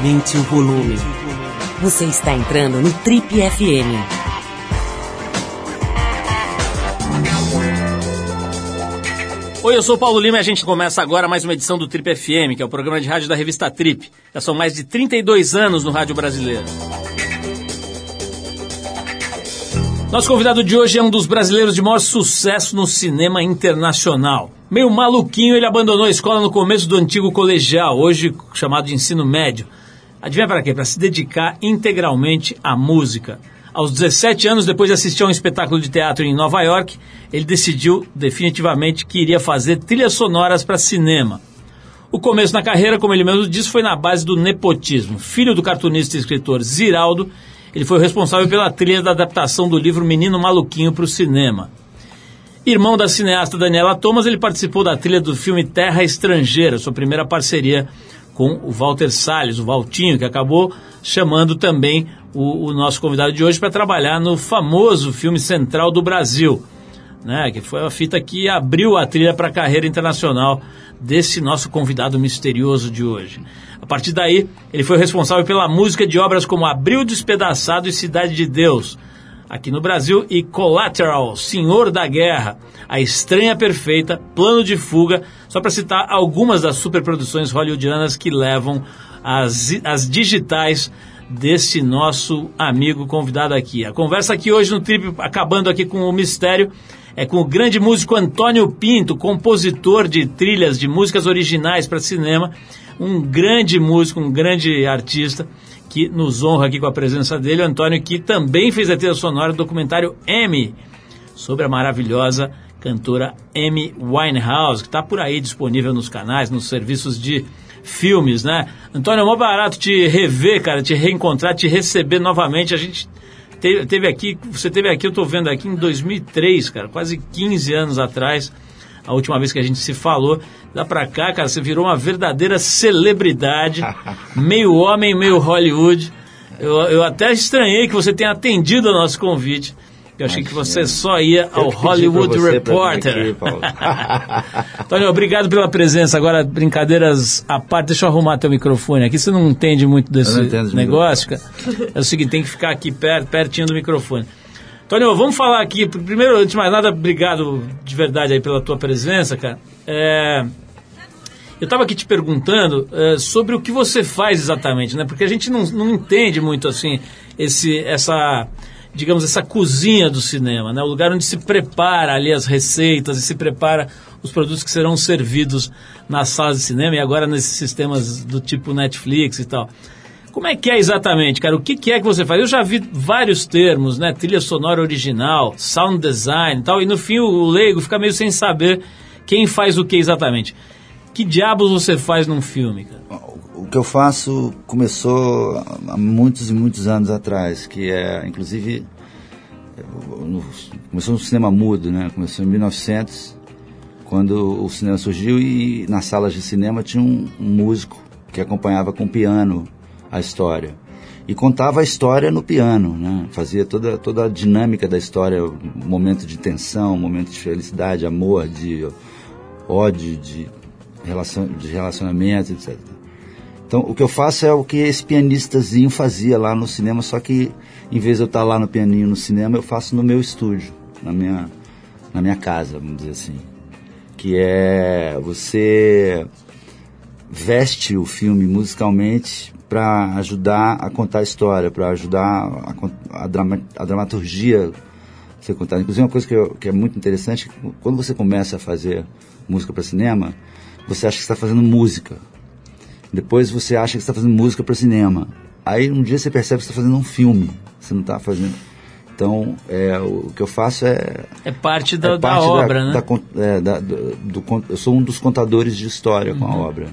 Aumente o volume. Você está entrando no Trip FM. Oi, eu sou o Paulo Lima e a gente começa agora mais uma edição do Trip FM, que é o programa de rádio da revista Trip. Já são mais de 32 anos no rádio brasileiro. Nosso convidado de hoje é um dos brasileiros de maior sucesso no cinema internacional. Meio maluquinho, ele abandonou a escola no começo do antigo colegial, hoje chamado de ensino médio. Adivinha para quê? Para se dedicar integralmente à música. Aos 17 anos, depois de assistir a um espetáculo de teatro em Nova York, ele decidiu definitivamente que iria fazer trilhas sonoras para cinema. O começo na carreira, como ele mesmo disse, foi na base do nepotismo. Filho do cartunista e escritor Ziraldo, ele foi o responsável pela trilha da adaptação do livro Menino Maluquinho para o cinema. Irmão da cineasta Daniela Thomas, ele participou da trilha do filme Terra Estrangeira, sua primeira parceria com o Walter Salles, o Valtinho, que acabou chamando também o, o nosso convidado de hoje para trabalhar no famoso filme Central do Brasil, né, que foi a fita que abriu a trilha para a carreira internacional desse nosso convidado misterioso de hoje. A partir daí, ele foi responsável pela música de obras como Abril Despedaçado e Cidade de Deus, aqui no Brasil, e Collateral, Senhor da Guerra, A Estranha Perfeita, Plano de Fuga, só para citar algumas das superproduções hollywoodianas que levam as, as digitais desse nosso amigo convidado aqui. A conversa aqui hoje no Trip, acabando aqui com o mistério, é com o grande músico Antônio Pinto, compositor de trilhas de músicas originais para cinema, um grande músico, um grande artista que nos honra aqui com a presença dele, Antônio, que também fez a trilha sonora do documentário M, sobre a maravilhosa cantora Amy Winehouse, que está por aí disponível nos canais, nos serviços de filmes, né? Antônio, é mó barato te rever, cara, te reencontrar, te receber novamente. A gente teve, teve aqui, você teve aqui, eu estou vendo aqui em 2003, cara, quase 15 anos atrás, a última vez que a gente se falou. Lá pra cá, cara, você virou uma verdadeira celebridade, meio homem, meio Hollywood. Eu, eu até estranhei que você tenha atendido o nosso convite. Eu achei que você só ia ao Hollywood Reporter. Tony, obrigado pela presença. Agora, brincadeiras à parte, deixa eu arrumar teu microfone aqui. Você não entende muito desse negócio, cara. É o seguinte, tem que ficar aqui perto, pertinho do microfone. Tony, vamos falar aqui. Primeiro, antes de mais nada, obrigado de verdade aí pela tua presença, cara. É, eu estava aqui te perguntando é, sobre o que você faz exatamente, né? Porque a gente não, não entende muito assim esse, essa digamos, essa cozinha do cinema, né? o lugar onde se prepara ali as receitas e se prepara os produtos que serão servidos nas salas de cinema e agora nesses sistemas do tipo Netflix e tal. Como é que é exatamente, cara? O que, que é que você faz? Eu já vi vários termos, né? Trilha sonora original, sound design e tal, e no fim o leigo fica meio sem saber quem faz o que exatamente. Que diabos você faz num filme, cara? O que eu faço começou há muitos e muitos anos atrás, que é, inclusive, no, começou no cinema mudo, né? Começou em 1900, quando o cinema surgiu e nas salas de cinema tinha um, um músico que acompanhava com piano a história e contava a história no piano, né? Fazia toda toda a dinâmica da história, momento de tensão, momento de felicidade, amor, de ódio, de relacion, de relacionamento, etc. Então, o que eu faço é o que esse pianistazinho fazia lá no cinema, só que em vez de eu estar lá no pianinho no cinema, eu faço no meu estúdio, na minha, na minha casa, vamos dizer assim. Que é você veste o filme musicalmente para ajudar a contar a história, para ajudar a, a, drama, a dramaturgia ser contada. Inclusive, uma coisa que, eu, que é muito interessante, quando você começa a fazer música para cinema, você acha que está fazendo música. Depois você acha que está fazendo música para cinema. Aí um dia você percebe que está fazendo um filme. Você não está fazendo. Então, é, o que eu faço é. É parte da, é parte da obra, da, né? Da, é, do, do, eu sou um dos contadores de história uhum. com a uhum. obra.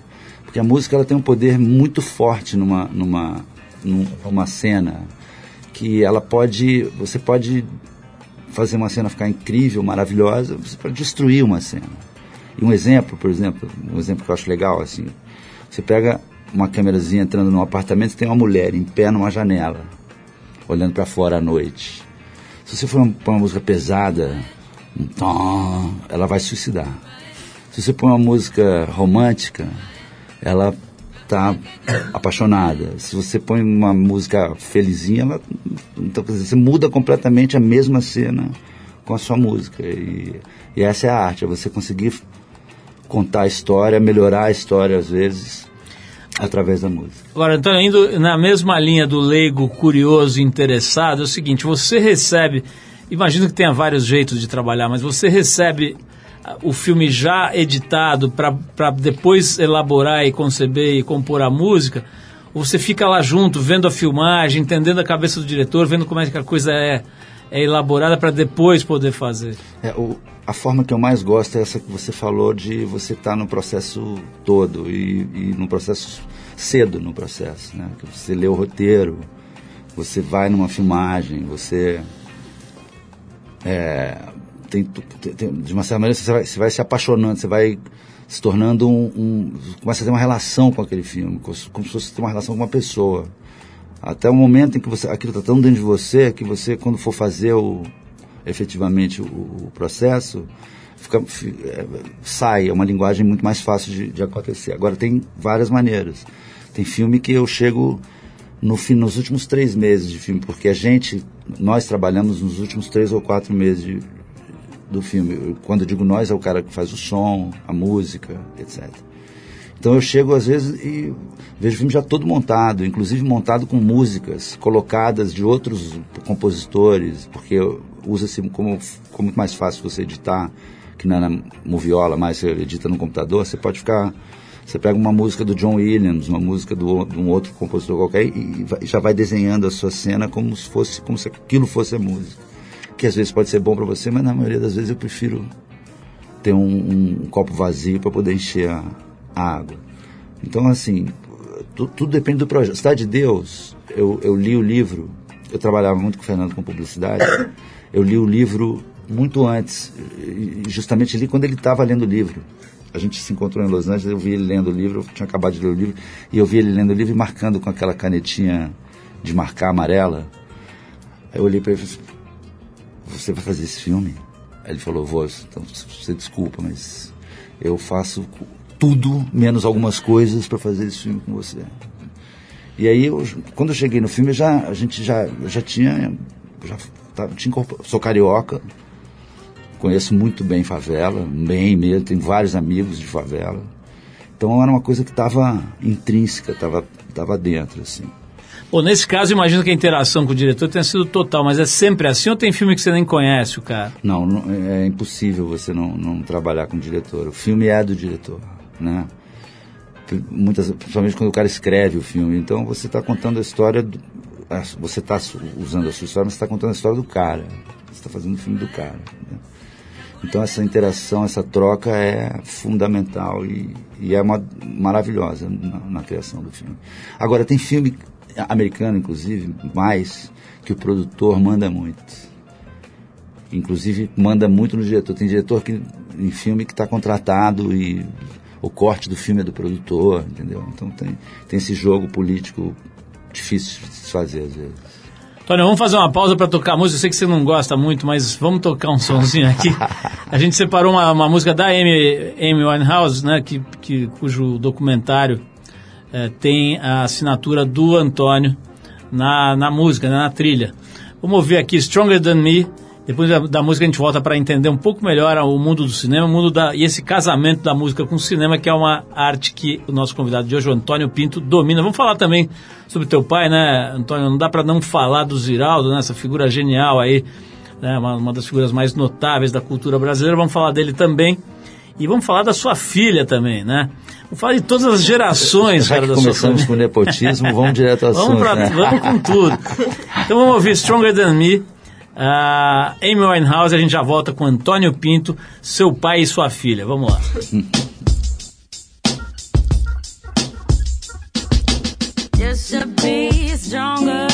Porque a música ela tem um poder muito forte numa, numa, numa cena. Que ela pode. Você pode fazer uma cena ficar incrível, maravilhosa, você pode destruir uma cena. E um exemplo, por exemplo, um exemplo que eu acho legal, assim, você pega uma câmerazinha entrando num apartamento tem uma mulher em pé numa janela, olhando para fora à noite. Se você for pôr uma música pesada, um tom, ela vai suicidar. Se você põe uma música romântica, ela está apaixonada. Se você põe uma música felizinha, ela, então você muda completamente a mesma cena com a sua música. E, e essa é a arte, é você conseguir contar a história, melhorar a história às vezes através da música. Agora, então, indo na mesma linha do leigo curioso interessado, é o seguinte, você recebe, imagino que tenha vários jeitos de trabalhar, mas você recebe o filme já editado para depois elaborar e conceber e compor a música, você fica lá junto, vendo a filmagem, entendendo a cabeça do diretor, vendo como é que a coisa é, é elaborada para depois poder fazer? É, o, a forma que eu mais gosto é essa que você falou de você estar tá no processo todo e, e no processo cedo no processo, né? Que você lê o roteiro, você vai numa filmagem, você é, tem, tem, de uma certa maneira você vai, você vai se apaixonando, você vai se tornando um, um, começa a ter uma relação com aquele filme, como se fosse ter uma relação com uma pessoa. Até o momento em que você, aquilo está tão dentro de você que você, quando for fazer o, efetivamente o, o processo, fica, é, sai, é uma linguagem muito mais fácil de, de, acontecer. Agora, tem várias maneiras. Tem filme que eu chego no fim, nos últimos três meses de filme, porque a gente, nós trabalhamos nos últimos três ou quatro meses de, do filme. Quando eu digo nós, é o cara que faz o som, a música, etc. Então eu chego às vezes e vejo o filme já todo montado, inclusive montado com músicas colocadas de outros compositores, porque usa-se como, como mais fácil você editar, que não é na moviola, mas você edita no computador, você pode ficar. Você pega uma música do John Williams, uma música do, de um outro compositor qualquer e, e já vai desenhando a sua cena como se fosse como se aquilo fosse a música. Que às vezes pode ser bom para você, mas na maioria das vezes eu prefiro ter um, um, um copo vazio para poder encher a, a, água. Então, assim, tu, tudo depende do projeto. Cidade de Deus, eu, eu li o livro, eu trabalhava muito com o Fernando com publicidade. Eu li o livro muito antes, justamente ali quando ele estava lendo o livro. A gente se encontrou em Los Angeles, eu vi ele lendo o livro, eu tinha acabado de ler o livro, e eu vi ele lendo o livro e marcando com aquela canetinha de marcar amarela. Aí eu olhei para ele e falei assim, você vai fazer esse filme? Aí ele falou, vou, então você desculpa, mas eu faço tudo, menos algumas coisas, para fazer esse filme com você. E aí, eu, quando eu cheguei no filme, já, a gente já, já tinha, já tá, tinha, sou carioca, conheço muito bem favela, bem mesmo, tenho vários amigos de favela. Então era uma coisa que estava intrínseca, estava tava dentro, assim. Bom, nesse caso, imagino que a interação com o diretor tenha sido total, mas é sempre assim ou tem filme que você nem conhece o cara? Não, não é impossível você não, não trabalhar com o diretor. O filme é do diretor, né? Muitas, principalmente quando o cara escreve o filme. Então você está contando a história, do, você está usando a sua história, mas está contando a história do cara. Você está fazendo o filme do cara. Né? Então essa interação, essa troca é fundamental e, e é uma, maravilhosa na, na, criação do filme. Agora tem filme americano, inclusive, mais que o produtor manda muito. Inclusive manda muito no diretor. Tem diretor que em filme que está contratado e o corte do filme é do produtor, entendeu? Então tem, tem esse jogo político difícil de se fazer às vezes. Tony, vamos fazer uma pausa para tocar música. Eu sei que você não gosta muito, mas vamos tocar um sonzinho aqui. A gente separou uma, uma música da Amy, Amy Winehouse, né, que, que, cujo documentário é, tem a assinatura do Antônio na, na música, né, na trilha. Vamos ouvir aqui Stronger Than Me, depois da, da, música a gente volta para entender um pouco melhor o mundo do cinema, o mundo da, e esse casamento da música com o cinema, que é uma arte que o nosso convidado de hoje, o Antônio Pinto, domina. Vamos falar também sobre teu pai, né, Antônio? Não dá para não falar do Ziraldo, né, essa figura genial aí, né, uma, uma das figuras mais notáveis da cultura brasileira. Vamos falar dele também. E vamos falar da sua filha também, né? Falar de todas as gerações, Já cara, que da começamos com nepotismo, vamos direto ao assunto. Vamos, pra, né? vamos com tudo. Então vamos ouvir Stronger Than Me, Uh, Amy Winehouse, a gente já volta com Antônio Pinto, seu pai e sua filha. Vamos lá. Just to be stronger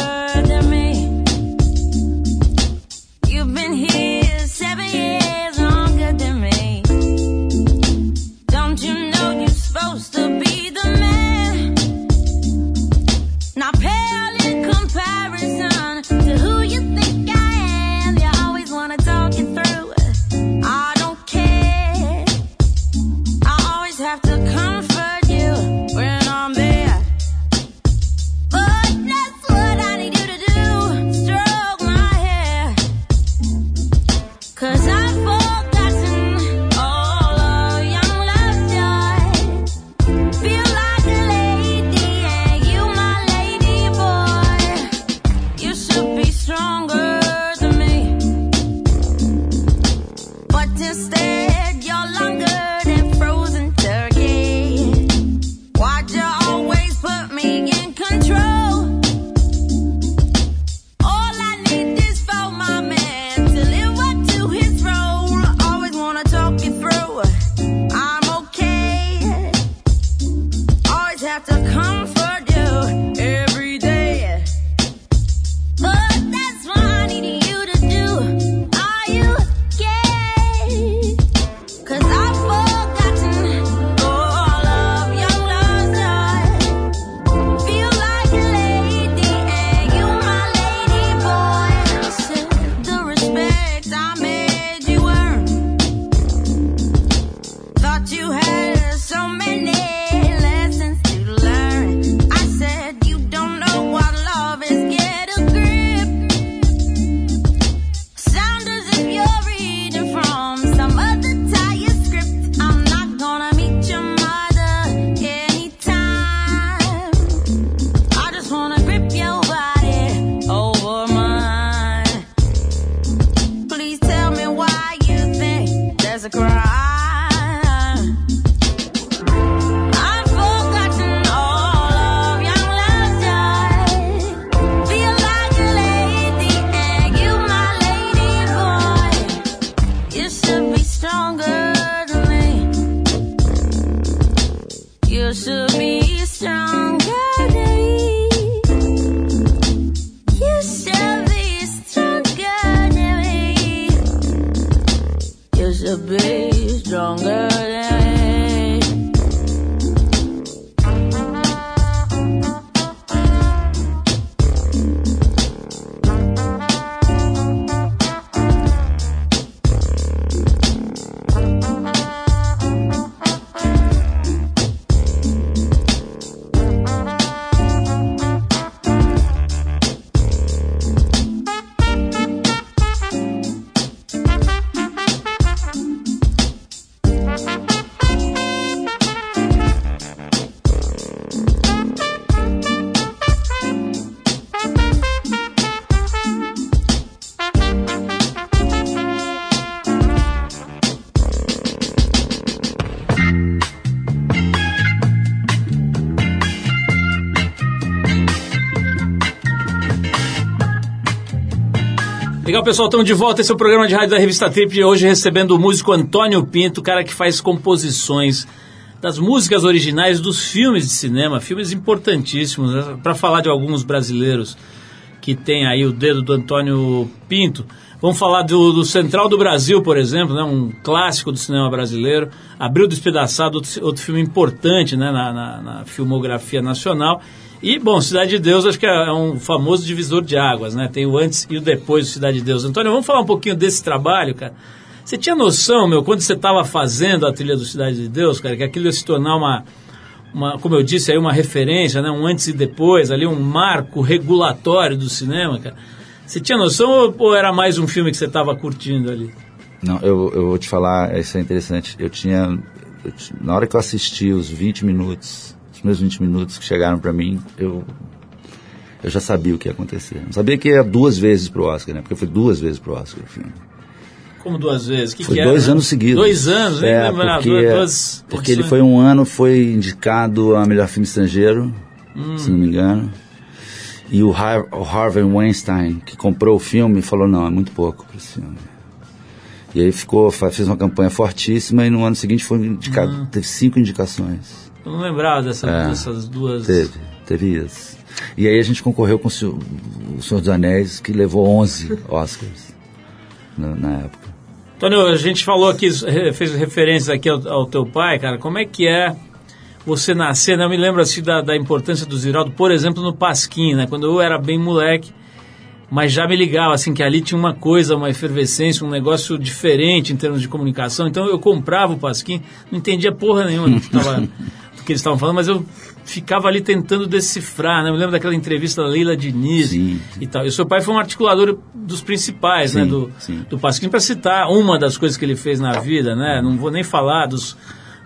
a cry. Pessoal, estamos de volta. Esse é o programa de rádio da revista Trip. Hoje recebendo o músico Antônio Pinto, cara que faz composições das músicas originais dos filmes de cinema, filmes importantíssimos, né? para falar de alguns brasileiros que tem aí o dedo do Antônio Pinto. Vamos falar do, do Central do Brasil, por exemplo, né? um clássico do cinema brasileiro. Abril Despedaçado, outro, outro filme importante né? na, na, na filmografia nacional. E, bom, Cidade de Deus acho que é um famoso divisor de águas, né? Tem o antes e o depois do Cidade de Deus. Antônio, vamos falar um pouquinho desse trabalho, cara? Você tinha noção, meu, quando você estava fazendo a trilha do Cidade de Deus, cara, que aquilo ia se tornar uma, uma, como eu disse aí, uma referência, né? Um antes e depois, ali um marco regulatório do cinema, cara? Você tinha noção ou, ou era mais um filme que você estava curtindo ali? Não, eu, eu vou te falar, isso é interessante. Eu tinha, eu, na hora que eu assisti os 20 minutos primeiros 20 minutos que chegaram para mim, eu eu já sabia o que ia acontecer. Não sabia que ia duas vezes pro Oscar, né? Porque foi duas vezes pro Oscar o filme. Como duas vezes? Que foi que dois era? anos seguidos. Dois anos, é, lembrar, porque, duas porque ele foi um ano, foi indicado a melhor filme estrangeiro, Hum. se não me engano. E o, Har o Harvey Weinstein, que comprou o filme, falou, não, é muito pouco para esse filme. E aí ficou, fez uma campanha fortíssima e no ano seguinte foi indicado, Hum. teve cinco indicações. Eu não lembrava dessa, É. dessas duas. Teve, teve isso. E aí a gente concorreu com o Senhor, o Senhor dos Anéis, que levou 11 Oscars na, na época. Antônio, a gente falou aqui, fez referência aqui ao, ao teu pai, cara. Como é que é você nascer? Né? Eu me lembro assim da, da importância do Ziraldo, por exemplo, no Pasquim, né? Quando eu era bem moleque, mas já me ligava assim que ali tinha uma coisa, uma efervescência, um negócio diferente em termos de comunicação. Então eu comprava o Pasquim, não entendia porra nenhuma do que, tava, do que eles estavam falando, mas eu ficava ali tentando decifrar, né? Eu me lembro daquela entrevista da Leila Diniz Sim. e tal. E o seu pai foi um articulador dos principais, né? Sim, Do, sim. do Pasquim, para citar uma das coisas que ele fez na vida, né? Não vou nem falar dos,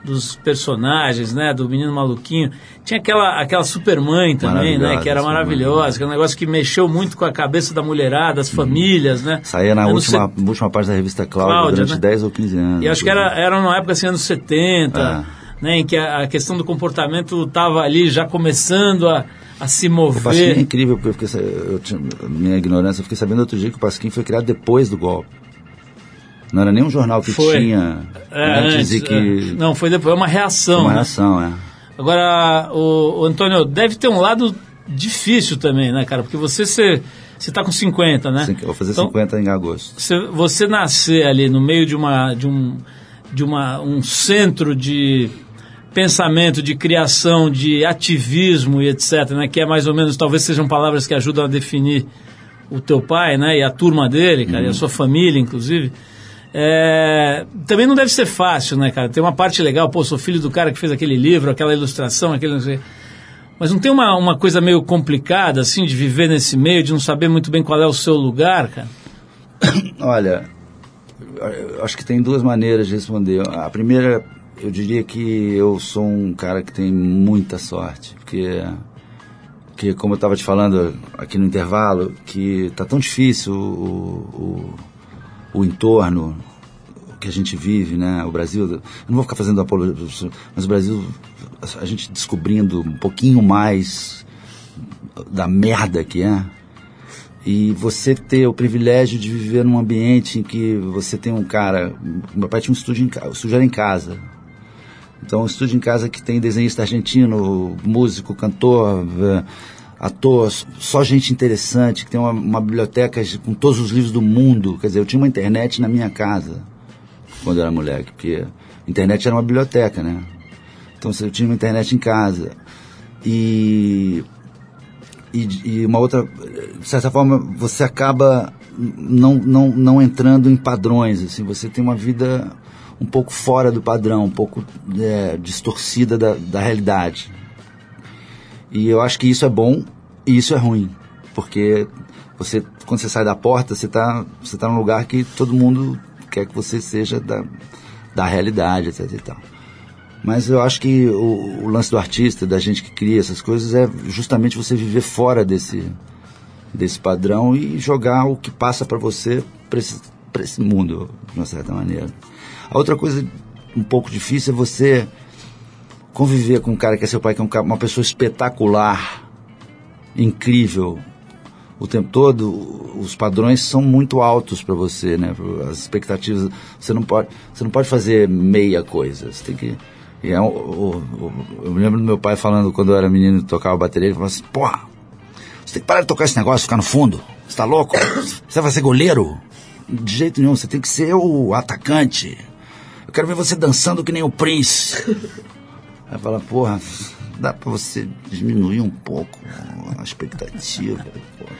dos personagens, né? Do Menino Maluquinho. Tinha aquela, aquela Supermãe também, né? Que era maravilhosa, que é um negócio que mexeu muito com a cabeça da mulherada, das famílias, né? Saía na Anos última, última parte da revista Cláudia, Cláudia, durante né? 10 ou 15 anos. E acho que era, era numa época assim, anos 70, É. né, em que a, a questão do comportamento estava ali já começando a, a se O Pasquim é mover. incrível, porque eu fiquei, eu tinha, minha ignorância, eu fiquei sabendo outro dia que o Pasquim foi criado depois do golpe. Não era nem um jornal que Foi. tinha É, antes, antes, que... é. Não, foi depois, é uma reação. uma né? reação, é. Agora, o, o Antônio, deve ter um lado difícil também, né, cara? Porque você você está com 50, né? Vou fazer Então, 50 em agosto. Você, você nascer ali no meio de uma de um de uma um centro de pensamento, de criação, de ativismo e etc, né, que é mais ou menos talvez sejam palavras que ajudam a definir o teu pai, né, e a turma dele, cara, e a sua família, inclusive. É, também não deve ser fácil, né, cara? Tem uma parte legal, pô, sou filho do cara que fez aquele livro, aquela ilustração, aquele não sei. Mas não tem uma, uma coisa meio complicada, assim, de viver nesse meio, de não saber muito bem qual é o seu lugar, cara? Olha, acho que tem duas maneiras de responder. A primeira, eu diria que eu sou um cara que tem muita sorte, porque, que como eu estava te falando aqui no intervalo, que tá tão difícil o, o, o entorno que a gente vive, né? O Brasil, eu não vou ficar fazendo apologia, mas o Brasil, a gente descobrindo um pouquinho mais da merda que é, e você ter o privilégio de viver num ambiente em que você tem um cara. Meu pai tinha um estúdio em estúdio era em casa. Então, um estúdio em casa que tem desenhista argentino, músico, cantor, eh, ator, só gente interessante, que tem uma, uma biblioteca com todos os livros do mundo. Quer dizer, eu tinha uma internet na minha casa quando eu era moleque, porque a internet era uma biblioteca, né? Então, eu tinha uma internet em casa. E e, e uma outra, de certa forma, você acaba não, não, não entrando em padrões, assim, você tem uma vida um pouco fora do padrão, um pouco é, distorcida da, da realidade. E eu acho que isso é bom e isso é ruim, porque você, quando você sai da porta, você está você tá num lugar que todo mundo quer que você seja da, da realidade, etc e tal. Mas eu acho que o, o lance do artista, da gente que cria essas coisas, é justamente você viver fora desse, desse padrão e jogar o que passa para você para esse, esse mundo, de uma certa maneira. A outra coisa um pouco difícil é você conviver com um cara que é seu pai, que é um uma pessoa espetacular, incrível, o tempo todo, os padrões são muito altos para você, né? As expectativas, você não pode, você não pode fazer meia coisa. Você tem que e é, eu me lembro do meu pai falando quando eu era menino tocava bateria, ele falava assim, porra, você tem que parar de tocar esse negócio, ficar no fundo. Você tá louco? Você vai ser goleiro? De jeito nenhum, você tem que ser o atacante. Eu quero ver você dançando que nem o Prince. Aí fala, porra, dá pra você diminuir um pouco a expectativa, porra,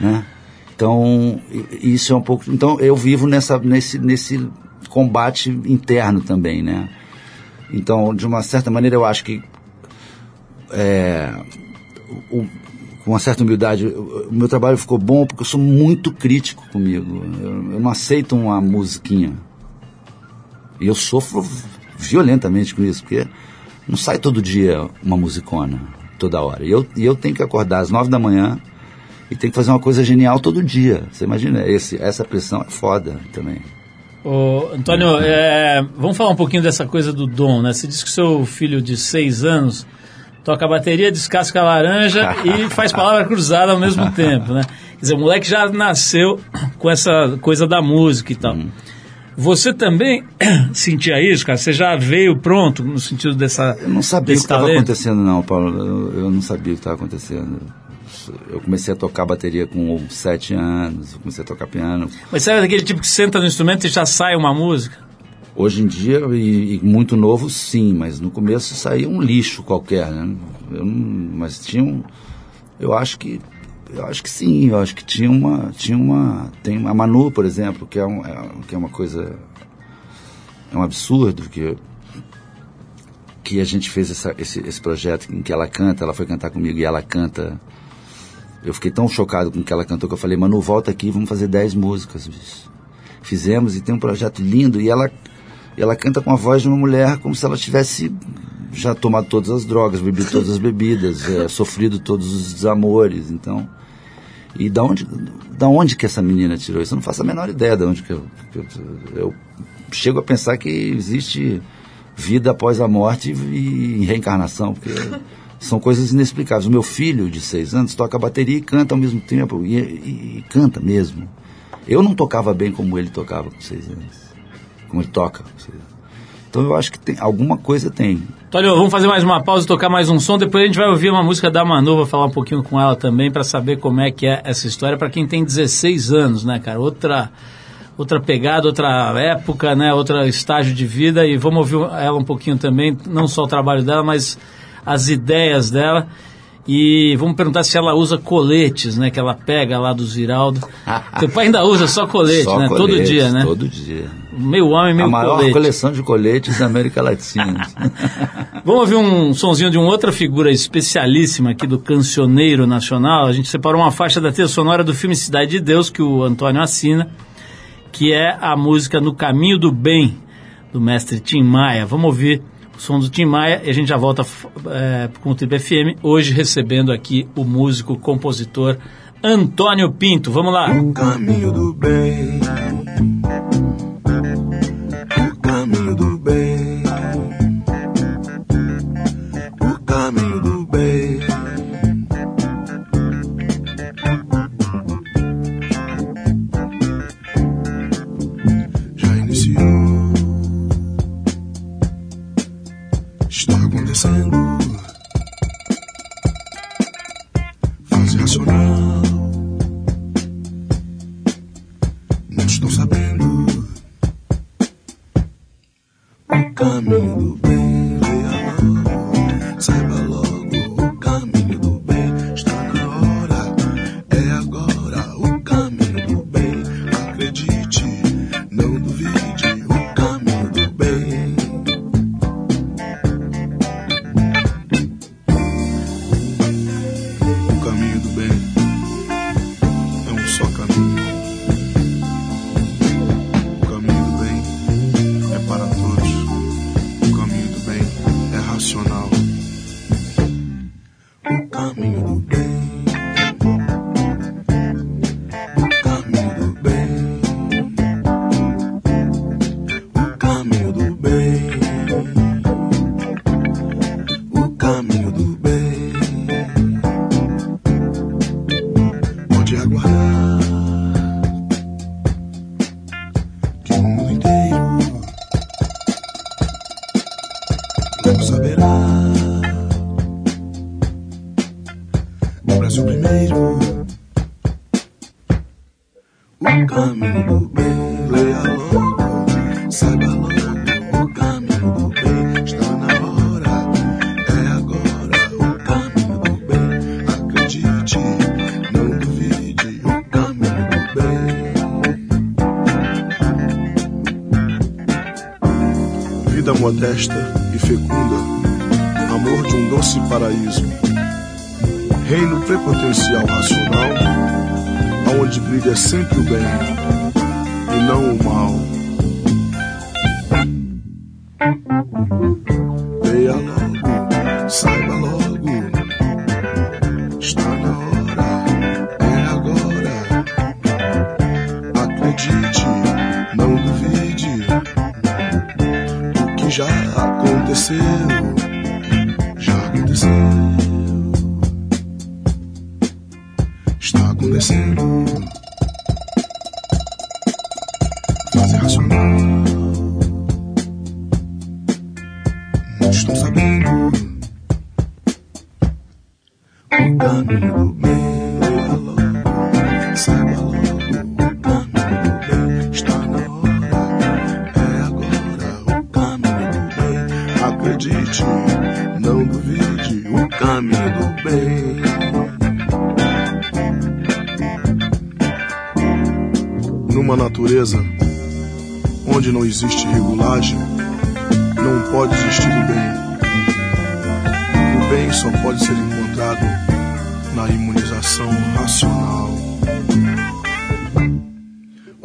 né? Então, isso é um pouco. Então, eu vivo nessa, nesse, nesse combate interno também, né? Então, de uma certa maneira, eu acho que é, o, com uma certa humildade, o meu trabalho ficou bom porque eu sou muito crítico comigo. Eu, eu não aceito uma musiquinha. E eu sofro violentamente com isso, porque não sai todo dia uma musicona, toda hora. E eu, e eu tenho que acordar às nove da manhã e tenho que fazer uma coisa genial todo dia. Você imagina, esse, essa pressão é foda também. Ô, Antônio, é, vamos falar um pouquinho dessa coisa do dom, né? Você disse que seu filho de seis anos toca bateria, descasca a laranja e faz palavra cruzada ao mesmo tempo, né? Quer dizer, o moleque já nasceu com essa coisa da música e tal. Hum. Você também sentia isso, cara? Você já veio pronto no sentido dessa. Eu não sabia o que estava acontecendo, não, Paulo. Eu, não sabia o que estava acontecendo eu comecei a tocar bateria com sete anos, comecei a tocar piano. Mas você era daquele tipo que senta no instrumento e já sai uma música? Hoje em dia, e, e muito novo, sim, mas no começo saía um lixo qualquer, né? Eu mas tinha um, eu acho que eu acho que sim, eu acho que tinha uma tinha uma tem a Manu, por exemplo, que é, um, é que é uma coisa é um absurdo que que a gente fez essa, esse, esse projeto em que ela canta, ela foi cantar comigo e ela canta eu fiquei tão chocado com o que ela cantou que eu falei, Manu, volta aqui, vamos fazer 10 músicas. Bicho. Fizemos e tem um projeto lindo e ela, ela canta com a voz de uma mulher como se ela tivesse já tomado todas as drogas, bebido todas as bebidas, é, sofrido todos os desamores. Então, e da onde, da onde que essa menina tirou isso? Eu não faço a menor ideia de onde que eu, que eu, eu chego a pensar que existe vida após a morte e, e reencarnação, porque são coisas inexplicáveis. O meu filho, de seis anos, toca bateria e canta ao mesmo tempo, e, e, e canta mesmo. Eu não tocava bem como ele tocava com seis anos, como ele toca com seis anos. Então eu acho que tem, alguma coisa tem. Tolio, vamos fazer mais uma pausa, tocar mais um som, depois a gente vai ouvir uma música da Manu, vou falar um pouquinho com ela também para saber como é que é essa história para quem tem 16 anos, né, cara? Outra outra pegada, outra época, né, outro estágio de vida e vamos ouvir ela um pouquinho também, não só o trabalho dela, mas as ideias dela. E vamos perguntar se ela usa coletes, né? Que ela pega lá do Ziraldo. Teu pai ainda usa só colete, só né? Colete, todo dia, né? Todo dia. Meio homem, meio colete. A maior colete. coleção de coletes da América Latina. vamos ouvir um sonzinho de uma outra figura especialíssima aqui do Cancioneiro Nacional. A gente separou uma faixa da trilha sonora do filme Cidade de Deus, que o Antônio assina, que é a música No Caminho do Bem, do mestre Tim Maia. Vamos ouvir som do Tim Maia e a gente já volta é, com o Trip FM, hoje recebendo aqui o músico, compositor Antônio Pinto. Vamos lá. O caminho do bem. Modesta e fecunda, amor de um doce paraíso. Reino prepotencial racional, aonde brilha sempre o bem e não o mal.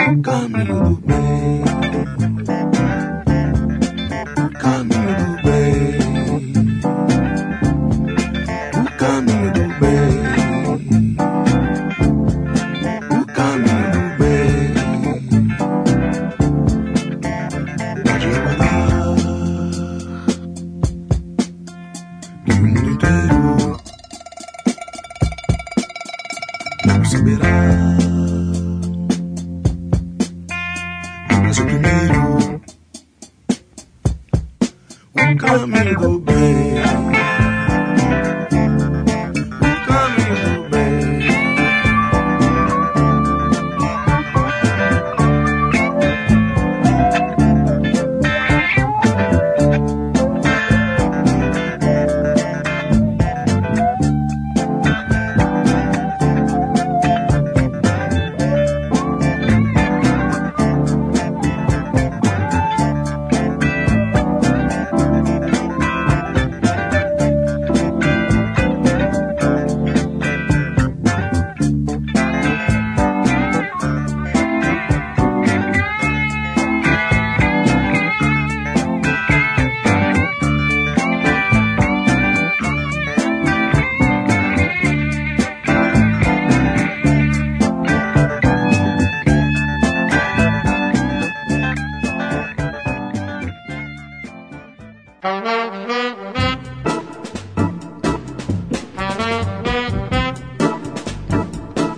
O caminho do bem.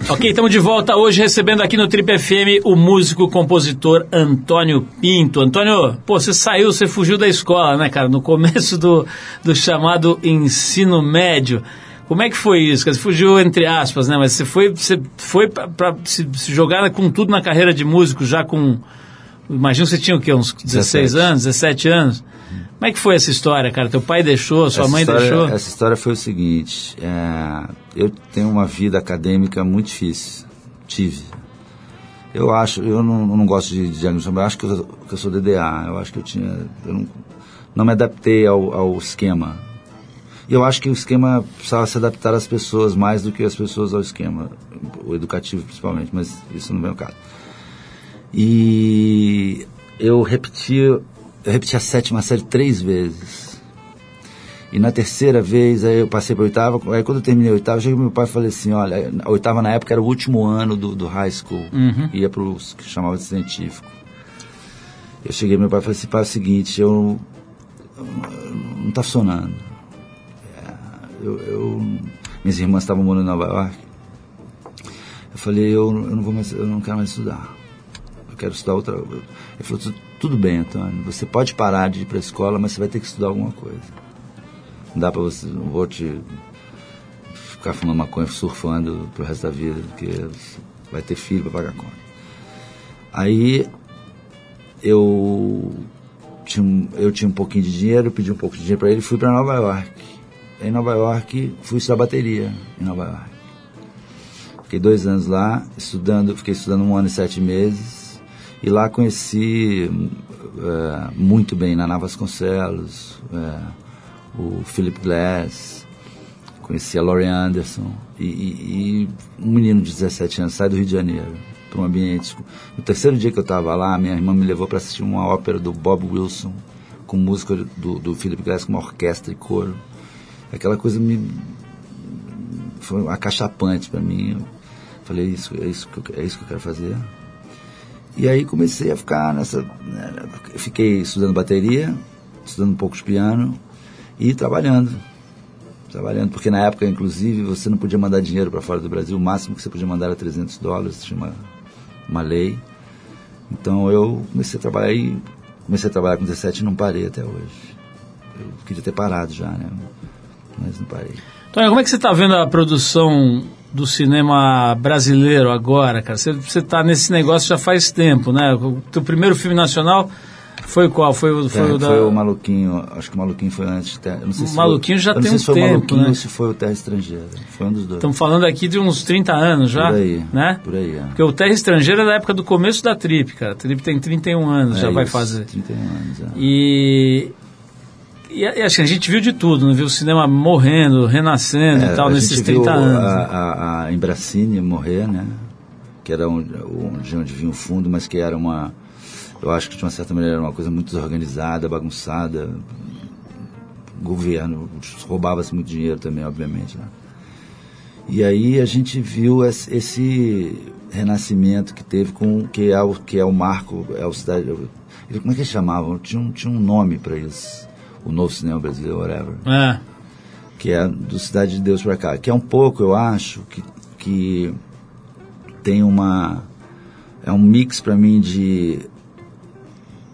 Ok, estamos de volta hoje recebendo aqui no Trip FM o músico compositor Antônio Pinto. Antônio, pô, você saiu, você fugiu da escola, né, cara? No começo do, do chamado ensino médio. Como é que foi isso? Você fugiu entre aspas, né? Mas você foi, você foi para se, se jogar com tudo na carreira de músico já com. Imagino que você tinha o quê? Uns 16 17. anos, 17 anos? Como é que foi essa história, cara? Teu pai deixou, sua essa mãe história, deixou? Essa história foi o seguinte: é, eu tenho uma vida acadêmica muito difícil. Tive. Eu acho, eu não, não gosto de diagnóstico, mas eu acho que eu, que eu sou DDA. Eu acho que eu tinha. Eu não, não me adaptei ao, ao esquema. E eu acho que o esquema precisava se adaptar às pessoas mais do que as pessoas ao esquema, o educativo principalmente, mas isso não é o caso. E eu repeti, eu repeti a sétima série três vezes. E na terceira vez, aí eu passei para oitava, aí quando eu terminei a oitava, eu cheguei pro meu pai e falei assim, olha, a oitava na época era o último ano do, do high school, ia para o que chamava de científico. Eu cheguei pro meu pai e falei assim, pai, é o seguinte, eu, eu não está funcionando. É, eu, eu, minhas irmãs estavam morando em Nova York. Eu falei, eu, eu não vou mais, eu não quero mais estudar. Eu quero estudar outra. Ele falou, "Tu- tudo bem, Antônio. Você pode parar de ir para a escola, mas você vai ter que estudar alguma coisa. Não dá para você, não vou te ficar fumando maconha, surfando pro resto da vida, porque vai ter filho para pagar conta. Aí eu tinha, eu tinha um pouquinho de dinheiro, pedi um pouco de dinheiro para ele fui para Nova York. Em Nova York, fui estudar bateria em Nova York. Fiquei dois anos lá, estudando, fiquei estudando um ano e sete meses. E lá conheci eh, muito bem Naná Vasconcelos, eh, o Philip Glass, conheci a Laurie Anderson. E, e- e um menino de 17 anos sai do Rio de Janeiro para um ambiente. No terceiro dia que eu estava lá, minha irmã me levou para assistir uma ópera do Bob Wilson, com música do, do Philip Glass, com uma orquestra e coro. Aquela coisa me foi acachapante para mim. Eu falei, isso, é, isso que eu, é isso que eu quero fazer. E aí comecei a ficar nessa. né, fiquei estudando bateria, estudando um pouco de piano e trabalhando. Trabalhando, porque na época, inclusive, você não podia mandar dinheiro para fora do Brasil, o máximo que você podia mandar era 300 dólares, tinha uma, uma lei. Então eu comecei a trabalhar e comecei a trabalhar com 17 e não parei até hoje. Eu queria ter parado já, né? Mas não parei. Tony, como é que você está vendo a produção do cinema brasileiro agora, cara? Você, você tá nesse negócio já faz tempo, né? O teu primeiro filme nacional foi qual? Foi o, foi É, o da... foi o Maluquinho, acho que o Maluquinho foi antes. de Terra- não sei O se Maluquinho foi, já tem um se foi tempo, o Maluquinho né? ou se foi o Terra Estrangeira. Foi um dos dois. Estamos falando aqui de uns 30 anos já, por aí, né? Por aí, é. Porque o Terra Estrangeira é da época do começo da Trip, cara. A Trip tem 31 anos, É já vai isso, fazer. 31 anos, é. E, e, e acho que a gente viu de tudo, não viu o cinema morrendo, renascendo É, e tal, nesses gente 30 viu anos. A, né? a, a Embracine morrer, né? Que era onde, onde, vinha o fundo, mas que era uma. Eu acho que de uma certa maneira era uma coisa muito desorganizada, bagunçada. Governo, roubava-se muito dinheiro também, obviamente. Né? E aí a gente viu esse, renascimento que teve com que é o que é o marco, é o cidade. Como é que eles chamavam? Tinha um, tinha um nome para isso. O novo cinema brasileiro, whatever É. que é do Cidade de Deus para cá, que é um pouco, eu acho, que, que tem uma é um mix para mim de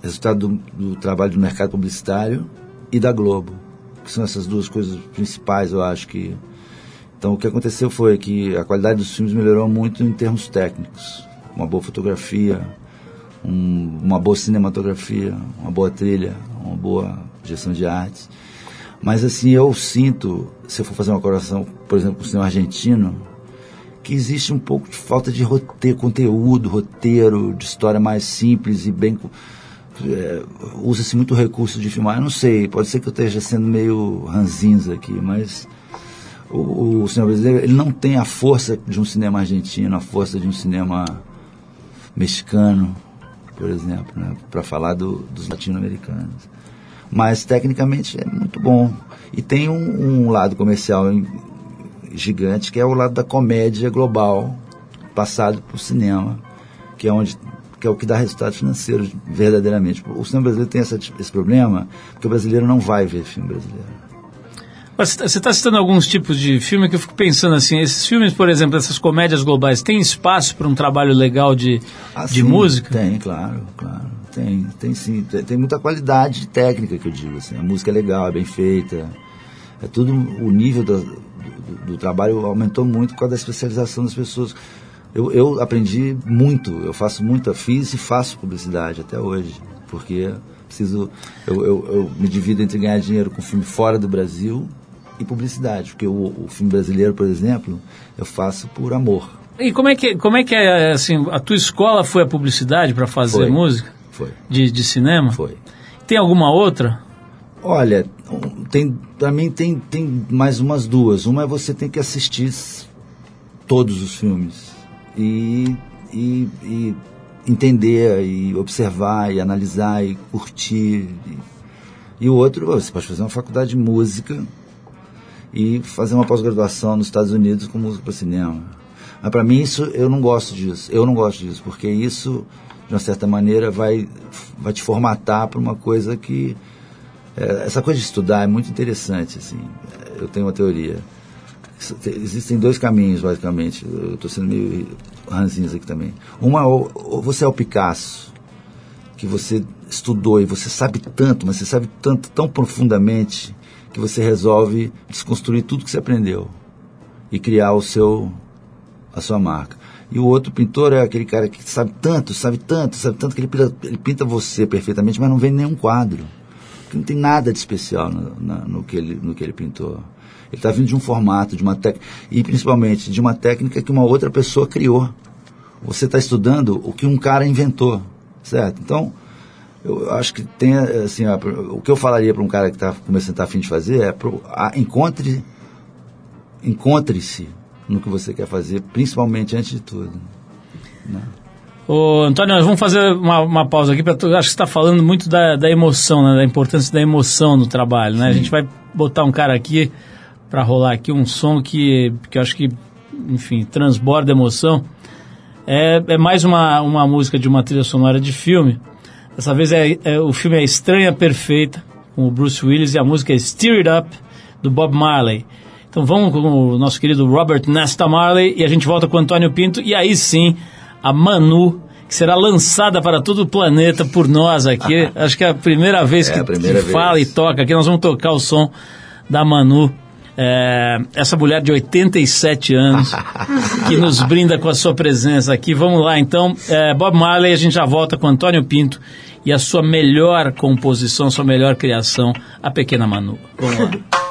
resultado do, do trabalho do mercado publicitário e da Globo, que são essas duas coisas principais, eu acho que então o que aconteceu foi que a qualidade dos filmes melhorou muito em termos técnicos, uma boa fotografia, um- uma boa cinematografia, uma boa trilha, uma boa direção de artes. Mas assim, eu sinto, se eu for fazer uma comparação, por exemplo, com o cinema argentino, que existe um pouco de falta de roteiro, conteúdo, roteiro, de história mais simples e bem. é, Usa-se muito recurso de filmar. Eu não sei, pode ser que eu esteja sendo meio ranzinza aqui, mas o, o cinema brasileiro ele não tem a força de um cinema argentino, a força de um cinema mexicano, por exemplo, né, para falar do- dos latino-americanos. Mas tecnicamente é muito bom. E tem um, um lado comercial gigante que é o lado da comédia global passado para o cinema, que é onde que é o que dá resultado financeiro verdadeiramente. O cinema brasileiro tem essa, esse problema porque o brasileiro não vai ver filme brasileiro. Mas Você está citando alguns tipos de filme que eu fico pensando assim, esses filmes, por exemplo, essas comédias globais, tem espaço para um trabalho legal de, Ah, de sim, música? Tem, claro, claro. Tem, tem sim. Tem, tem muita qualidade técnica que eu digo. Assim. A música é legal, é bem feita. É tudo. O nível da- do, do- trabalho aumentou muito por causa da especialização das pessoas. Eu, eu aprendi muito, eu faço muita, fiz e faço publicidade até hoje. Porque preciso. Eu, eu, eu me divido entre ganhar dinheiro com filme fora do Brasil e publicidade. Porque o, o filme brasileiro, por exemplo, eu faço por amor. E como é que, como é, que é, assim, a tua escola foi a publicidade para fazer Foi. música Foi, de, de cinema? foi. Tem alguma outra? Olha, tem para mim tem, tem mais umas duas. Uma é você tem que assistir todos os filmes e, e, e entender e observar e analisar e curtir. E, e o outro, você pode fazer uma faculdade de música e fazer uma pós-graduação nos Estados Unidos com música para cinema. Mas para mim isso eu não gosto disso. Eu não gosto disso porque isso de uma certa maneira vai vai te formatar para uma coisa que é, essa coisa de estudar é muito interessante, assim. Eu tenho uma teoria. Existem dois caminhos, basicamente. Eu estou sendo meio ranzinza aqui também. Uma, ou, ou você é o Picasso, que você estudou e você sabe tanto, mas você sabe tanto, tão profundamente, que você resolve desconstruir tudo que você aprendeu e criar o seu, a sua marca. E o outro pintor é aquele cara que sabe tanto, sabe tanto, sabe tanto que ele pinta, ele pinta você perfeitamente, mas não vem nenhum quadro. Porque não tem nada de especial no, na- no que, ele, no que ele pintou. Ele está vindo de um formato, de uma técnica, e principalmente de uma técnica que uma outra pessoa criou. Você está estudando o que um cara inventou, certo? Então, eu acho que tem, assim, ó, o que eu falaria para um cara que está começando a estar afim de fazer é pro, a, encontre encontre-se no que você quer fazer, principalmente antes de tudo. Ô, Antônio, nós vamos fazer uma, uma pausa aqui. Pra, acho que você está falando muito da, da emoção, né, da importância da emoção no trabalho. Né? A gente vai botar um cara aqui para rolar aqui um som que, que eu acho que, enfim, transborda emoção. É, é mais uma, uma música de uma trilha sonora de filme. Dessa vez é, é- o filme é Estranha Perfeita, com o Bruce Willis, e a música é Steer It Up, do Bob Marley. Então vamos com o nosso querido Robert Nesta Marley e a gente volta com o Antônio Pinto e aí sim a Manu, que será lançada para todo o planeta por nós aqui. Acho que é a primeira vez É que, a primeira que fala e vez. toca aqui. Nós vamos tocar o som da Manu. É, essa mulher de 87 anos que nos brinda com a sua presença aqui. Vamos lá, então. É, Bob Marley, a gente já volta com Antônio Pinto e a sua melhor composição, sua melhor criação, a Pequena Manu. Vamos lá.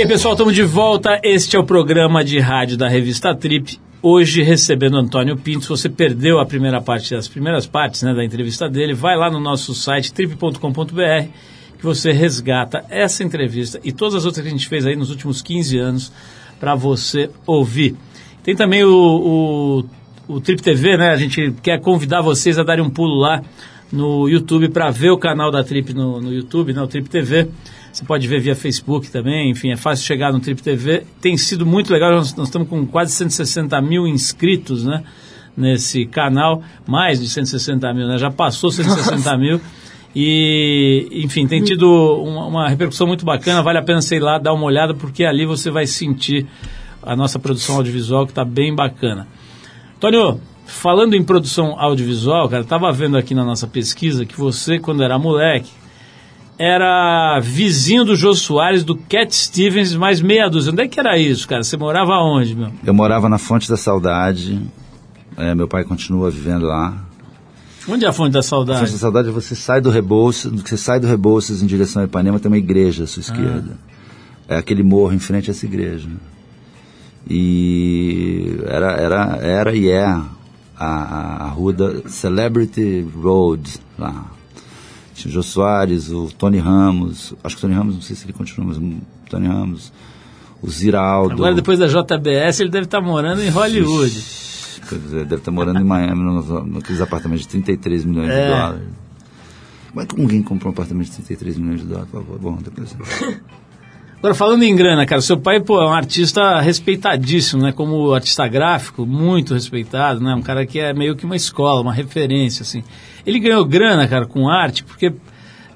Ok, pessoal, estamos de volta. Este é o programa de rádio da revista Trip hoje recebendo Antônio Pinto. Se você perdeu a primeira parte, as primeiras partes né, da entrevista dele, vai lá no nosso site trip.com.br que você resgata essa entrevista e todas as outras que a gente fez aí nos últimos 15 anos para você ouvir. Tem também o, o, o Trip TV, né? A gente quer convidar vocês a darem um pulo lá no YouTube para ver o canal da Trip no, no YouTube, né? O Trip TV. Você pode ver via Facebook também, enfim, é fácil chegar no Trip TV. Tem sido muito legal, nós, nós estamos com quase 160 mil inscritos, né? Nesse canal, mais de 160 mil, né? Já passou 160 mil. E, enfim, tem tido uma, uma repercussão muito bacana. Vale a pena, sei lá, dar uma olhada, porque ali você vai sentir a nossa produção audiovisual, que está bem bacana. Antônio, falando em produção audiovisual, cara, estava vendo aqui na nossa pesquisa que você, quando era moleque, era vizinho do Jô Soares, do Cat Stevens, mais meia dúzia. Onde é que era isso, cara? Você morava onde, meu? Eu morava na Fonte da Saudade. É, meu pai continua vivendo lá. Onde é a Fonte da A Saudade? Fonte da Saudade é você sai do Rebouças, você sai do Rebouças em direção a Ipanema, tem uma igreja à sua esquerda. É aquele morro em frente a essa igreja. E era, era, era e é a, a, a rua da Celebrity Road lá. Tinha o Jô Soares, o Tony Ramos, acho que o Tony Ramos, não sei se ele continua, mas o Tony Ramos, o Ziraldo. Agora, depois da JBS, ele deve estar morando em Hollywood. Deve estar morando em Miami, nos, naqueles apartamentos de 33 milhões É. de dólares. Como é que alguém comprou um apartamento de 33 milhões de dólares, por favor? Bom, depois... Agora, falando em grana, cara, seu pai, pô, é um artista respeitadíssimo, né? Como artista gráfico, muito respeitado, né? Um cara que é meio que uma escola, uma referência, assim. Ele ganhou grana, cara, com arte, porque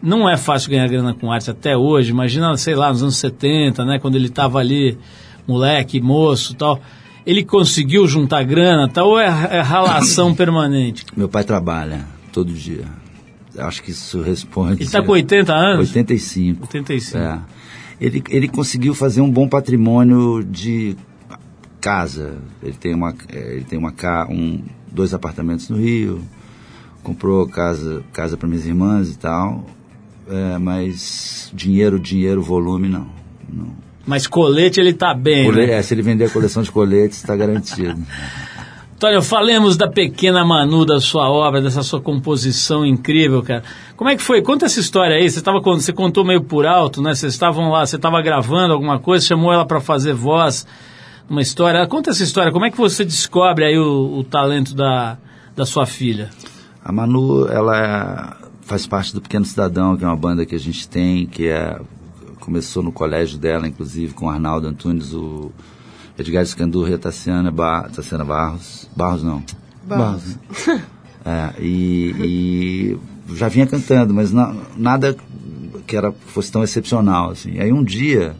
não é fácil ganhar grana com arte até hoje. Imagina, sei lá, nos anos 70, né? Quando ele tava ali, moleque, moço e tal. Ele conseguiu juntar grana, tal, ou é, é ralação permanente? Meu pai trabalha todo dia. Acho que isso responde... Ele tá com 80 anos? 85. 85. É. Ele, ele conseguiu fazer um bom patrimônio de casa. Ele tem uma, eh, ele tem uma um, dois apartamentos no Rio, comprou casa, casa para minhas irmãs e tal. É, mas dinheiro, dinheiro, volume, não. não. Mas colete ele tá bem, né? é, se ele vender a coleção de coletes, está garantido. Antônio, falemos da pequena Manu, da sua obra, dessa sua composição incrível, cara. Como é que foi? Conta essa história aí. Você, tava, você contou meio por alto, né? Vocês estavam lá, você estava gravando alguma coisa, chamou ela para fazer voz numa história. Conta essa história. Como é que você descobre aí o, o talento da, da sua filha? A Manu, ela é- faz parte do Pequeno Cidadão, que é uma banda que a gente tem, que é, começou no colégio dela, inclusive, com o Arnaldo Antunes, o Edgar Escandurra e a Tassiana, ba Tassiana Barros. Barros não. Barros. né? É, e, e já vinha cantando, mas na- nada que era, fosse tão excepcional, assim. Aí um dia,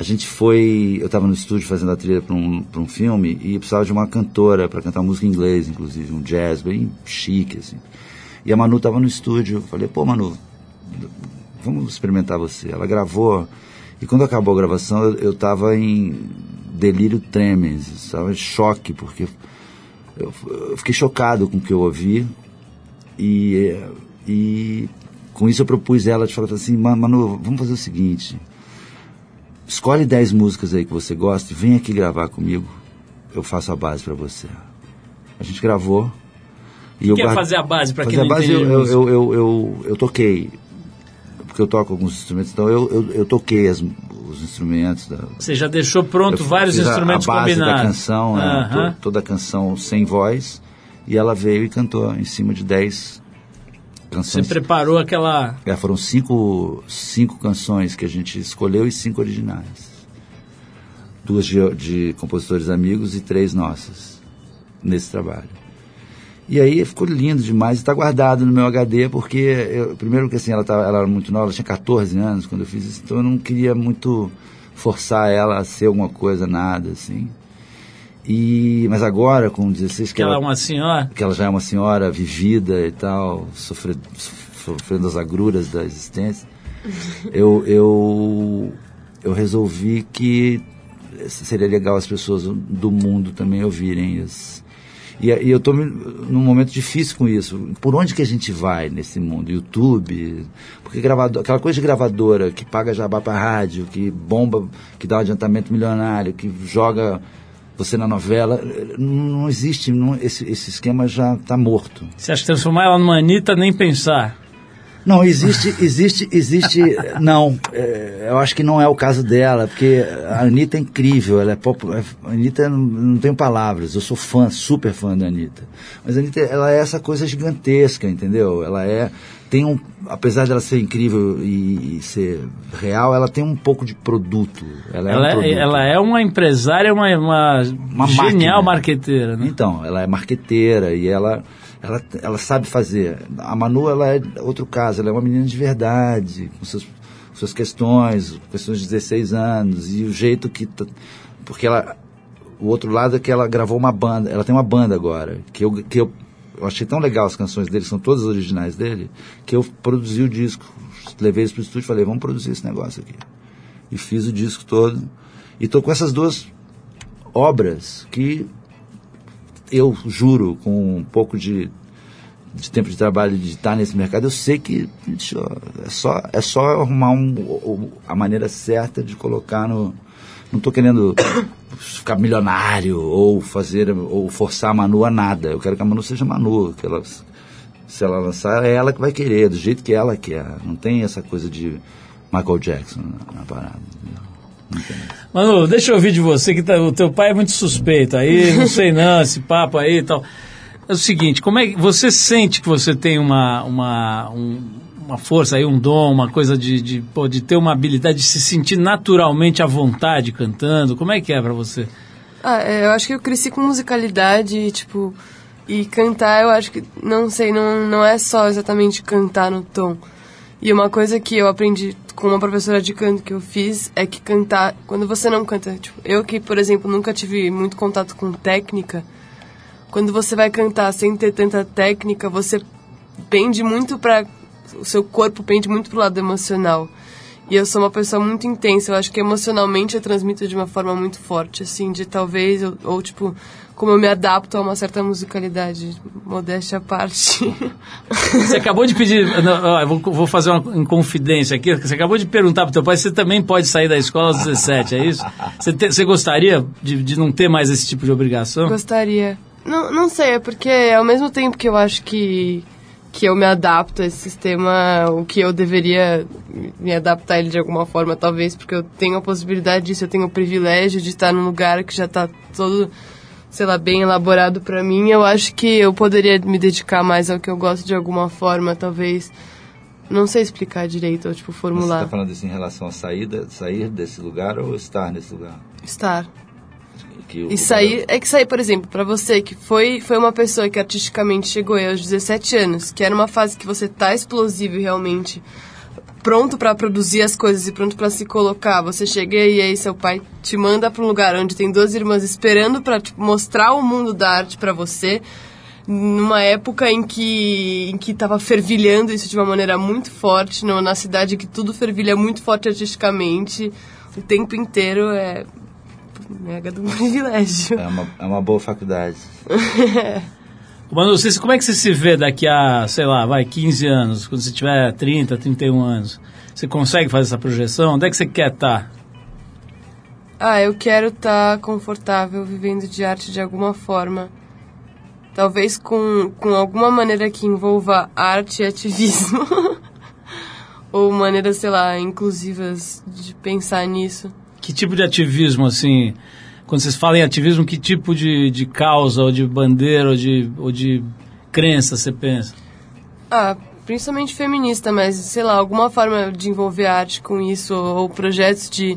a gente foi, eu estava no estúdio fazendo a trilha para um, um filme e precisava de uma cantora para cantar música em inglês, inclusive, um jazz bem chique, assim. E a Manu estava no estúdio, eu falei, pô Manu, vamos experimentar você. Ela gravou, e quando acabou a gravação, eu estava em delírio tremens, estava em choque, porque eu, eu fiquei chocado com o que eu ouvi, e, e com isso eu propus ela de falar assim, "Ma- Manu, vamos fazer o seguinte, escolhe 10 músicas aí que você gosta e vem aqui gravar comigo, eu faço a base para você. A gente gravou. E eu que é guarde- fazer a base, para quem não a base, eu, eu, eu, eu, eu, eu toquei, porque eu toco alguns instrumentos, então eu, eu, eu toquei as- os instrumentos. Da, Você já deixou pronto vários a- instrumentos a base combinados. da canção, né, Aham. to- toda a canção sem voz, e ela veio e cantou em cima de 10 Você canções. preparou aquela... É, foram cinco, cinco canções que a gente escolheu e cinco originais. Duas de, de compositores amigos e três nossas nesse trabalho. E aí ficou lindo demais e está guardado no meu HD, porque, eu- primeiro que assim, ela, tava, ela era muito nova, ela tinha 14 anos quando eu fiz isso, então eu não queria muito forçar ela a ser alguma coisa, nada, assim. E, mas agora, com 16, que Que ela é uma senhora. que ela já é uma senhora vivida e tal, sofre, sofrendo as agruras da existência, eu, eu, eu resolvi que seria legal as pessoas do mundo também ouvirem isso. E, e eu estou num momento difícil com isso. Por onde que a gente vai nesse mundo? YouTube? Porque gravador, aquela coisa de gravadora que paga jabá para rádio, que bomba, que dá um adiantamento milionário, que joga você na novela. Não existe, não- esse, esse esquema já está morto. Você acha que transformar ela numa Anitta nem pensar? Não, existe, existe, existe. Não, é, eu acho que não é o caso dela, porque a Anitta é incrível, ela é pop, a Anitta não, não tenho palavras, eu sou fã, super fã da Anitta. Mas a Anitta, ela é essa coisa gigantesca, entendeu? Ela é, tem um, apesar dela ser incrível e, e ser real, ela tem um pouco de produto. Ela é Ela um é, produto. ela é uma empresária, uma, uma, Uma genial máquina. marqueteira, né? Então, ela é marqueteira e ela, ela, ela sabe fazer. A Manu, ela é outro caso, ela é uma menina de verdade, com seus, suas questões, questões de 16 anos, e o jeito que. Porque ela. O outro lado é que ela gravou uma banda, ela tem uma banda agora, que eu, que eu, eu achei tão legal as canções dele, são todas originais dele, que eu produzi o disco. Levei eles pro estúdio e falei, vamos produzir esse negócio aqui. E fiz o disco todo. E tô com essas duas obras que eu juro, com um pouco de, de tempo de trabalho de estar nesse mercado, eu sei que é, só, é só arrumar um, a maneira certa de colocar no. Não estou querendo ficar milionário ou fazer ou forçar a Manu a nada. Eu quero que a Manu seja Manu, que ela, se ela lançar, é ela que vai querer, do jeito que ela quer. Não tem essa coisa de Michael Jackson na, na parada. entendeu? Manu, deixa eu ouvir de você, que tá- o teu pai é muito suspeito aí, não sei não, esse papo aí e tal. É o seguinte, como é que você sente que você tem uma, uma, um- uma força aí, um dom, uma coisa de, de, pô, de ter uma habilidade de se sentir naturalmente à vontade cantando? Como é que é pra você? Ah, é, eu acho que eu cresci com musicalidade, e, tipo, e cantar eu acho que, não sei, não, não é só exatamente cantar no tom. E uma coisa que eu aprendi com uma professora de canto que eu fiz é que cantar, quando você não canta, tipo, eu que, por exemplo, nunca tive muito contato com técnica, quando você vai cantar sem ter tanta técnica, você pende muito pra. O seu corpo pende muito pro lado emocional. E eu sou uma pessoa muito intensa. Eu acho que emocionalmente eu transmito de uma forma muito forte, assim, de talvez, eu- ou tipo, como eu me adapto a uma certa musicalidade. Modéstia à parte. Você acabou de pedir, não, vou, vou fazer uma inconfidência aqui, você acabou de perguntar pro teu pai se você também pode sair da escola aos 17, é isso? Você, te- você gostaria de, de não ter mais esse tipo de obrigação? Gostaria. Não, não sei, é porque ao mesmo tempo que eu acho que, que eu me adapto a esse sistema, o que eu deveria me adaptar a ele de alguma forma, talvez, porque eu tenho a possibilidade disso, eu tenho o privilégio de estar num lugar que já está todo, sei lá, bem elaborado para mim, eu acho que eu poderia me dedicar mais ao que eu gosto de alguma forma, talvez. Não sei explicar direito, ou tipo, Você formular. está falando isso em relação a sair, da- sair desse lugar ou estar nesse lugar? Estar. Que o- E sair, é que sair, por exemplo, pra você que foi, foi uma pessoa que artisticamente chegou aí aos 17 anos, que era uma fase que você tá explosivo e realmente pronto pra produzir as coisas e pronto pra se colocar. Você chega e aí seu pai te manda pra um lugar onde tem duas irmãs esperando pra tipo, mostrar o mundo da arte pra você. Numa época em que em que tava fervilhando isso de uma maneira muito forte, no- na cidade que tudo fervilha muito forte artisticamente, o tempo inteiro é mega do privilégio. É uma, é uma boa faculdade. Manu, você, como é que você se vê daqui a, sei lá, vai, 15 anos, quando você tiver 30, 31 anos? Você consegue fazer essa projeção? Onde é que você quer estar? Ah, eu quero estar confortável vivendo de arte de alguma forma. Talvez com, com alguma maneira que envolva arte e ativismo. Ou maneiras, sei lá, inclusivas de pensar nisso. Que tipo de ativismo, assim, quando vocês falam em ativismo, que tipo de, de causa, ou de bandeira, ou de, ou de crença você pensa? Ah, principalmente feminista, mas sei lá, alguma forma de envolver arte com isso, ou, projetos de,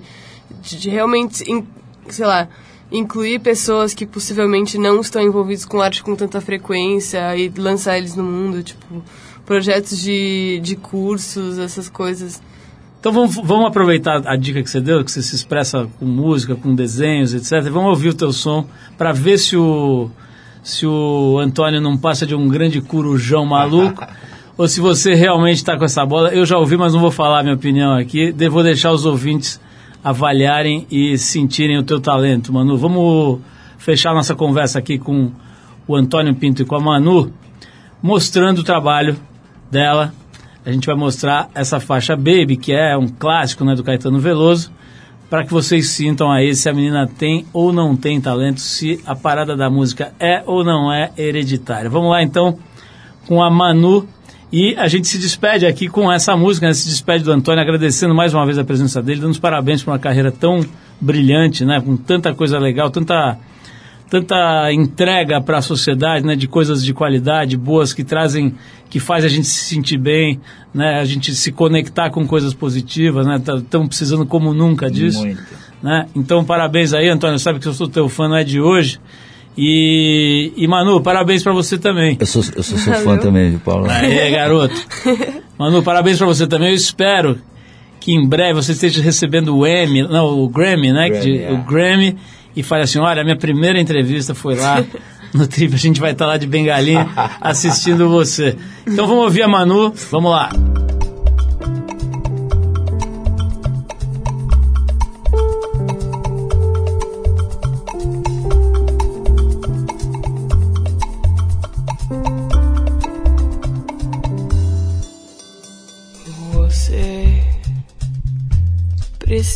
de, de realmente, in- sei lá, incluir pessoas que possivelmente não estão envolvidas com arte com tanta frequência e lançar eles no mundo, tipo, projetos de, de cursos, essas coisas. Então vamos, vamos aproveitar a dica que você deu, que você se expressa com música, com desenhos, etc. Vamos ouvir o teu som para ver se o, se o Antônio não passa de um grande corujão maluco ou se você realmente está com essa bola. Eu já ouvi, mas não vou falar a minha opinião aqui. De- Vou deixar os ouvintes avaliarem e sentirem o teu talento, Manu. Vamos fechar nossa conversa aqui com o Antônio Pinto e com a Manu, mostrando o trabalho dela. A gente vai mostrar essa faixa Baby, que é um clássico né, do Caetano Veloso, para que vocês sintam aí se a menina tem ou não tem talento, se a parada da música é ou não é hereditária. Vamos lá então com a Manu e a gente se despede aqui com essa música, né? se despede do Antônio, agradecendo mais uma vez a presença dele, dando os parabéns por uma carreira tão brilhante, né? com tanta coisa legal, tanta tanta entrega para a sociedade, né, de coisas de qualidade, boas que trazem, que faz a gente se sentir bem, né, a gente se conectar com coisas positivas, né, estamos precisando como nunca disso, Muito. né? Então parabéns aí, Antônio, sabe que eu sou teu fã, não é de hoje. E, e Manu, parabéns para você também. Eu sou, eu sou seu fã também, viu, Paulo? Aê, garoto. Manu, parabéns pra você também. Eu espero que em breve você esteja recebendo o Emmy, não, o Grammy, né? Grammy, de- é. O Grammy e fale assim, olha, minha primeira entrevista foi lá no Trip, a gente vai estar lá de bengalinha assistindo você. Então vamos ouvir a Manu, vamos lá.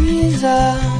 Minha